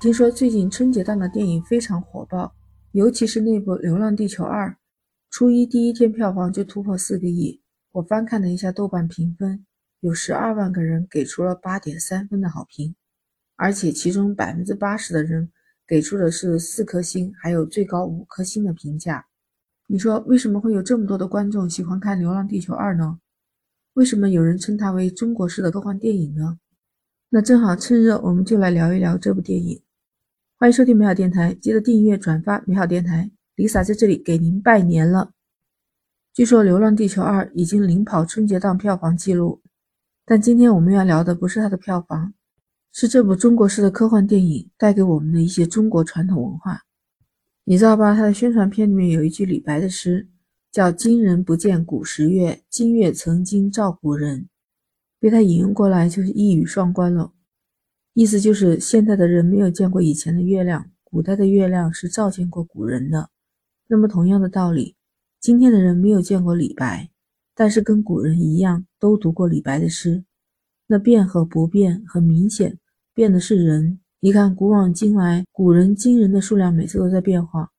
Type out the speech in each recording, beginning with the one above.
听说最近春节档的电影非常火爆，尤其是那部《流浪地球二》，初一第一天票房就突破四个亿。我翻看了一下豆瓣评分，有十二万个人给出了八点三分的好评，而且其中百分之八十的人给出的是四颗星，还有最高五颗星的评价。你说为什么会有这么多的观众喜欢看《流浪地球二》呢？为什么有人称它为中国式的科幻电影呢？那正好趁热，我们就来聊一聊这部电影。欢迎收听美好电台，记得订阅转发美好电台。Lisa 在这里给您拜年了。据说《流浪地球二》已经领跑春节档票房记录，但今天我们要聊的不是它的票房，是这部中国式的科幻电影带给我们的一些中国传统文化。你知道吧？它的宣传片里面有一句李白的诗，叫“今人不见古时月，今月曾经照古人”。被他引用过来就是一语双关了，意思就是现代的人没有见过以前的月亮，古代的月亮是照见过古人的。那么同样的道理，今天的人没有见过李白，但是跟古人一样都读过李白的诗。那变和不变很明显，变的是人。你看古往今来，古人今人的数量每次都在变化，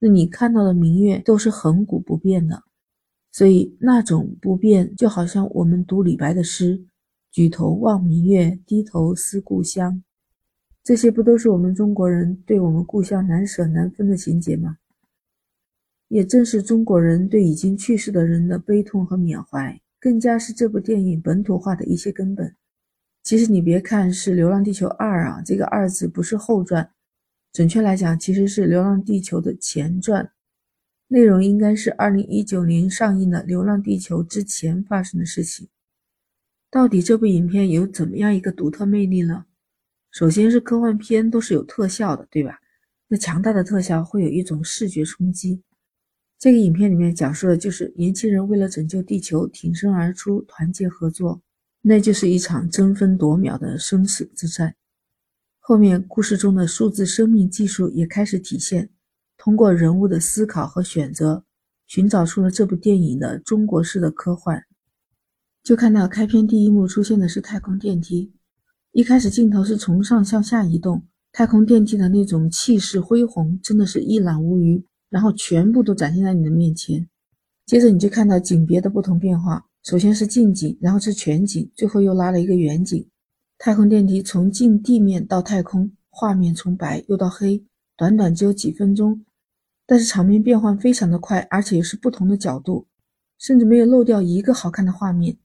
那你看到的明月都是恒古不变的。所以那种不变，就好像我们读李白的诗：“举头望明月，低头思故乡。”这些不都是我们中国人对我们故乡难舍难分的情节吗？也正是中国人对已经去世的人的悲痛和缅怀，更加是这部电影本土化的一些根本。其实你别看是《流浪地球二》啊，这个“二”字不是后传，准确来讲，其实是《流浪地球》的前传。内容应该是二零一九年上映的《流浪地球》之前发生的事情。到底这部影片有怎么样一个独特魅力呢？首先是科幻片都是有特效的，对吧？那强大的特效会有一种视觉冲击。这个影片里面讲述的就是年轻人为了拯救地球挺身而出，团结合作，那就是一场争分夺秒的生死之战。后面故事中的数字生命技术也开始体现。通过人物的思考和选择，寻找出了这部电影的中国式的科幻。就看到开篇第一幕出现的是太空电梯，一开始镜头是从上向下移动，太空电梯的那种气势恢宏，真的是一览无余，然后全部都展现在你的面前。接着你就看到景别的不同变化，首先是近景，然后是全景，最后又拉了一个远景。太空电梯从近地面到太空，画面从白又到黑，短短只有几分钟。但是场面变换非常的快，而且是不同的角度，甚至没有漏掉一个好看的画面。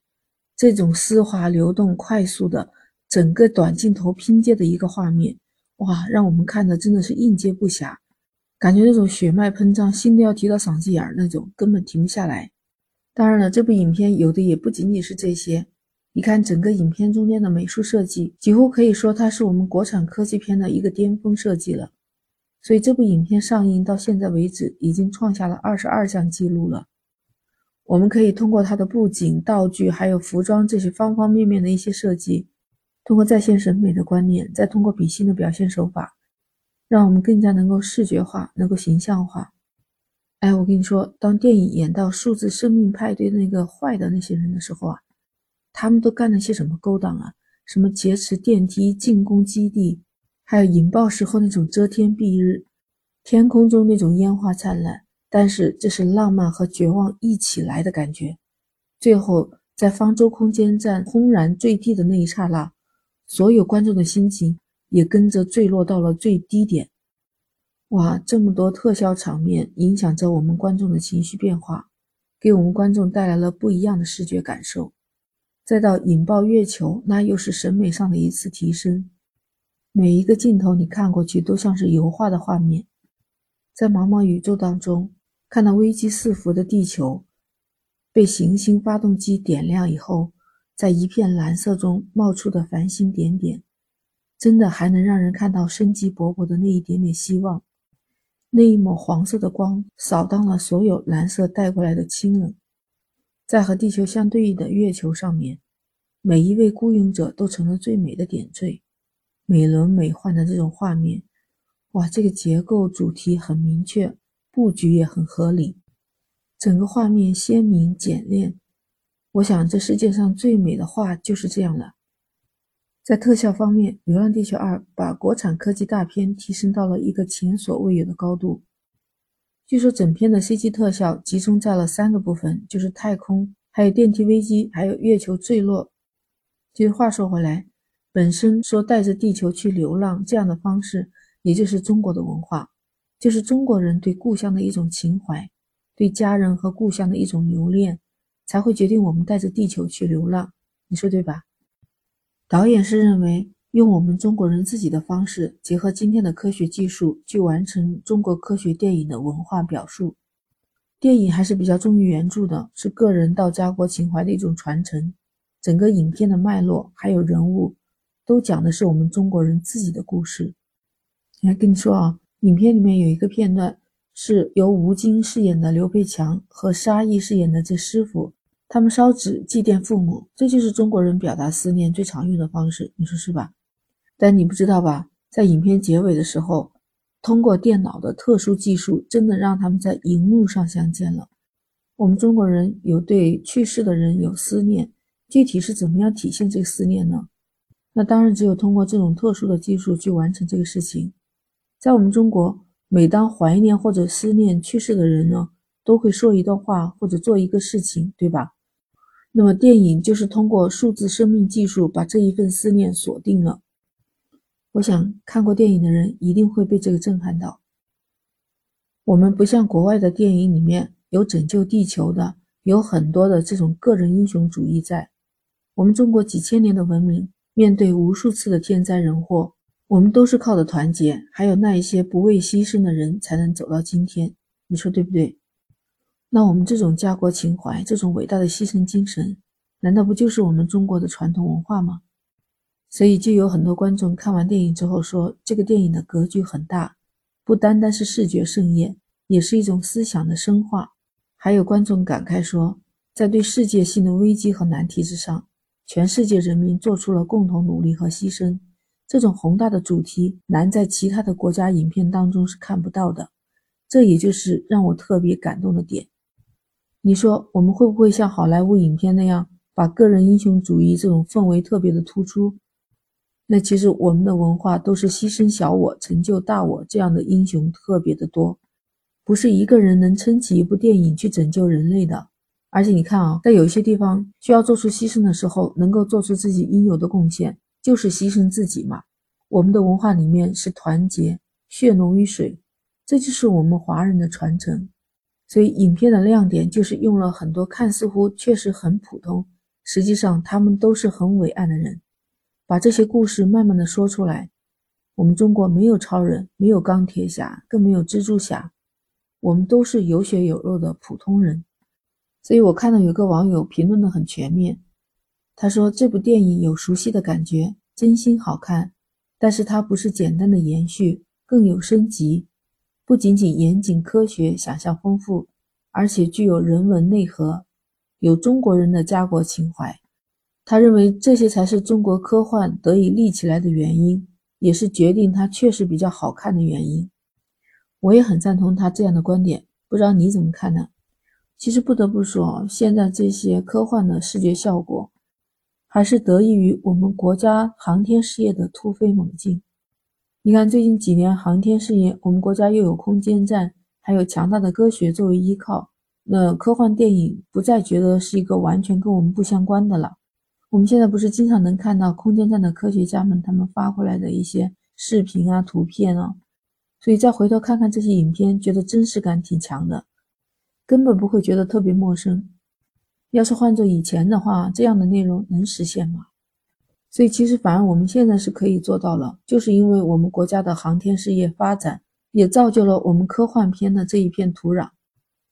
这种丝滑流动、快速的整个短镜头拼接的一个画面，哇，让我们看的真的是应接不暇，感觉那种血脉喷张，心都要提到嗓子眼儿那种，根本停不下来。当然了，这部影片有的也不仅仅是这些。你看整个影片中间的美术设计，几乎可以说它是我们国产科技片的一个巅峰设计了。所以这部影片上映到现在为止，已经创下了二十二项记录了。我们可以通过它的布景、道具，还有服装这些方方面面的一些设计，通过在线审美的观念，再通过比心的表现手法，让我们更加能够视觉化，能够形象化。哎，我跟你说，当电影演到数字生命派对那个坏的那些人的时候啊，他们都干了些什么勾当啊？什么劫持电梯、进攻基地？还有引爆时候那种遮天蔽日，天空中那种烟花灿烂，但是这是浪漫和绝望一起来的感觉。最后在方舟空间站轰然坠地的那一刹那，所有观众的心情也跟着坠落到了最低点。哇，这么多特效场面影响着我们观众的情绪变化，给我们观众带来了不一样的视觉感受。再到引爆月球，那又是审美上的一次提升。每一个镜头你看过去都像是油画的画面，在茫茫宇宙当中，看到危机四伏的地球被行星发动机点亮以后，在一片蓝色中冒出的繁星点点，真的还能让人看到生机勃勃的那一点点希望。那一抹黄色的光扫荡了所有蓝色带过来的清冷，在和地球相对应的月球上面，每一位孤勇者都成了最美的点缀。美轮美奂的这种画面，哇，这个结构主题很明确，布局也很合理，整个画面鲜明简练。我想这世界上最美的画就是这样了。在特效方面，《流浪地球二》把国产科技大片提升到了一个前所未有的高度。据说整片的 CG 特效集中在了三个部分，就是太空，还有电梯危机，还有月球坠落。其实话说回来，本身说带着地球去流浪这样的方式，也就是中国的文化，就是中国人对故乡的一种情怀，对家人和故乡的一种留恋，才会决定我们带着地球去流浪。你说对吧？导演是认为用我们中国人自己的方式，结合今天的科学技术，去完成中国科学电影的文化表述。电影还是比较忠于原著的，是个人到家国情怀的一种传承。整个影片的脉络还有人物，都讲的是我们中国人自己的故事。来跟你说啊，影片里面有一个片段是由吴京饰演的刘培强和沙溢饰演的这师傅。他们烧纸祭奠父母，这就是中国人表达思念最常用的方式，你说是吧？但你不知道吧，在影片结尾的时候，通过电脑的特殊技术，真的让他们在荧幕上相见了。我们中国人有对去世的人有思念，具体是怎么样体现这个思念呢？那当然只有通过这种特殊的技术去完成这个事情。在我们中国，每当怀念或者思念去世的人呢，都会说一段话或者做一个事情，对吧？那么，电影就是通过数字生命技术把这一份思念锁定了。我想看过电影的人一定会被这个震撼到。我们不像国外的电影里面有拯救地球的，有很多的这种个人英雄主义在。我们中国几千年的文明，面对无数次的天灾人祸，我们都是靠的团结，还有那一些不畏牺牲的人，才能走到今天。你说对不对？那我们这种家国情怀，这种伟大的牺牲精神，难道不就是我们中国的传统文化吗？所以就有很多观众看完电影之后说，这个电影的格局很大，不单单是视觉盛宴，也是一种思想的深化。还有观众感慨说，在对世界性的危机和难题之上，全世界人民做出了共同努力和牺牲。这种宏大的主题，难在其他的国家影片当中是看不到的。这也就是让我特别感动的点。你说我们会不会像好莱坞影片那样，把个人英雄主义这种氛围特别的突出？那其实我们的文化都是牺牲小我成就大我这样的英雄特别的多，不是一个人能撑起一部电影去拯救人类的。而且你看啊，在有一些地方需要做出牺牲的时候，能够做出自己应有的贡献，就是牺牲自己嘛。我们的文化里面是团结，血浓于水，这就是我们华人的传承。所以，影片的亮点就是用了很多看似乎确实很普通，实际上他们都是很伟岸的人，把这些故事慢慢的说出来。我们中国没有超人，没有钢铁侠，更没有蜘蛛侠，我们都是有血有肉的普通人。所以我看到有个网友评论的很全面，他说这部电影有熟悉的感觉，真心好看，但是它不是简单的延续，更有升级。不仅仅严谨科学、想象丰富，而且具有人文内核，有中国人的家国情怀。他认为这些才是中国科幻得以立起来的原因，也是决定它确实比较好看的原因。我也很赞同他这样的观点，不知道你怎么看呢？其实不得不说，现在这些科幻的视觉效果，还是得益于我们国家航天事业的突飞猛进。你看，最近几年航天事业，我们国家又有空间站，还有强大的科学作为依靠，那科幻电影不再觉得是一个完全跟我们不相关的了。我们现在不是经常能看到空间站的科学家们他们发过来的一些视频啊、图片啊，所以再回头看看这些影片，觉得真实感挺强的，根本不会觉得特别陌生。要是换做以前的话，这样的内容能实现吗？所以其实反而我们现在是可以做到了，就是因为我们国家的航天事业发展，也造就了我们科幻片的这一片土壤。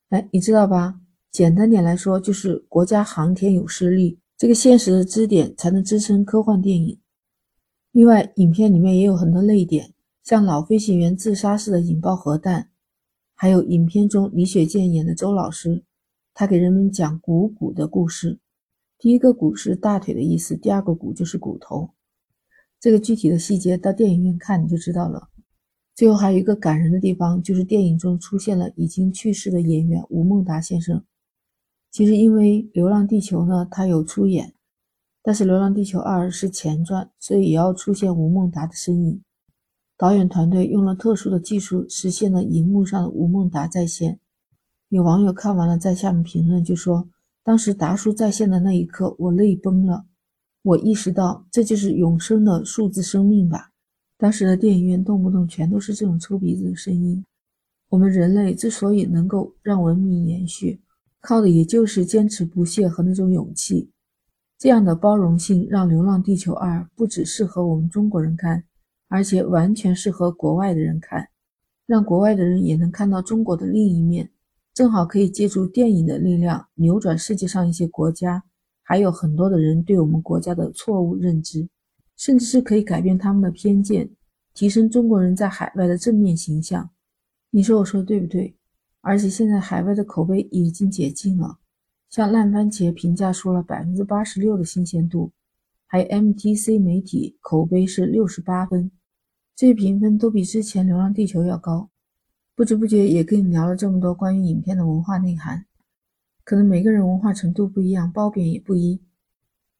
哎，你知道吧？简单点来说，就是国家航天有实力，这个现实的支点才能支撑科幻电影。另外，影片里面也有很多泪点，像老飞行员自杀式的引爆核弹，还有影片中李雪健演的周老师，他给人们讲股骨的故事。第一个骨是大腿的意思，第二个骨就是骨头。这个具体的细节到电影院看你就知道了。最后还有一个感人的地方，就是电影中出现了已经去世的演员吴孟达先生。其实因为《流浪地球》呢，他有出演，但是《流浪地球二》是前传，所以也要出现吴孟达的身影。导演团队用了特殊的技术，实现了荧幕上的吴孟达再现。有网友看完了，在下面评论就说：“当时达叔在线的那一刻，我泪崩了。我意识到这就是永生的数字生命吧。当时的电影院动不动全都是这种抽鼻子的声音。我们人类之所以能够让文明延续，靠的也就是坚持不懈和那种勇气。这样的包容性，让《流浪地球二》不只适合我们中国人看。”而且完全适合国外的人看，让国外的人也能看到中国的另一面，正好可以借助电影的力量扭转世界上一些国家，还有很多的人对我们国家的错误认知，甚至是可以改变他们的偏见，提升中国人在海外的正面形象。你说我说的对不对？而且现在海外的口碑已经解禁了，像烂番茄评价说了百分之八十六的新鲜度，还有 MTC 媒体口碑是六十八分。这些评分都比之前《流浪地球》要高，不知不觉也跟你聊了这么多关于影片的文化内涵。可能每个人文化程度不一样，褒贬也不一，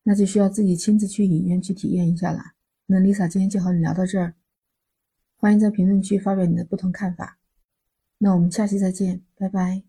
那就需要自己亲自去影院去体验一下了。那 Lisa 今天就和你聊到这儿，欢迎在评论区发表你的不同看法。那我们下期再见，拜拜。